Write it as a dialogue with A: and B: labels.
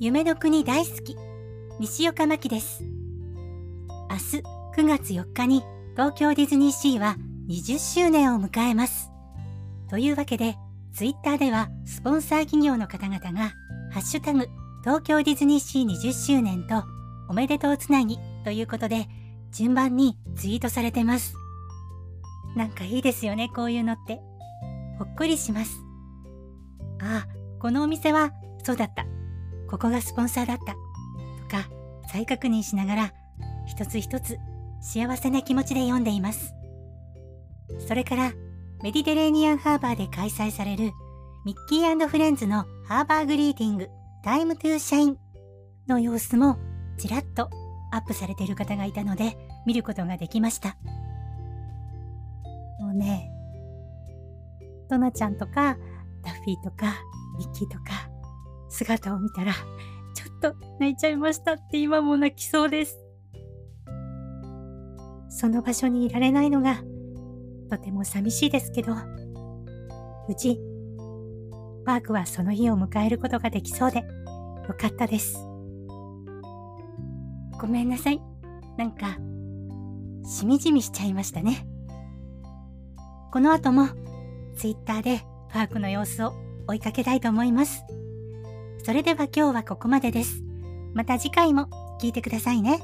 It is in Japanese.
A: 夢の国大好き西岡真希です。明日9月4日に東京ディズニーシーは20周年を迎えます。というわけでツイッターではスポンサー企業の方々がハッシュタグ東京ディズニーシー20周年とおめでとうつなぎということで順番にツイートされてます。なんかいいですよねこういうのって。ほっこりします。ああこのお店はそうだった。ここがスポンサーだった。とか、再確認しながら、一つ一つ幸せな気持ちで読んでいます。それから、メディテレーニアンハーバーで開催されるミッキーフレンズのハーバーグリーティング Time to Shine の様子もちらっとアップされている方がいたので見ることができました。もうね、トナちゃんとかダッフィーとかミッキーとか姿を見たら、ちょっと泣いちゃいましたって今も泣きそうです。その場所にいられないのが、とても寂しいですけど、無事、パークはその日を迎えることができそうで、よかったです。ごめんなさい。なんか、しみじみしちゃいましたね。この後も、ツイッターでパークの様子を追いかけたいと思います。それでは今日はここまでです。また次回も聞いてくださいね。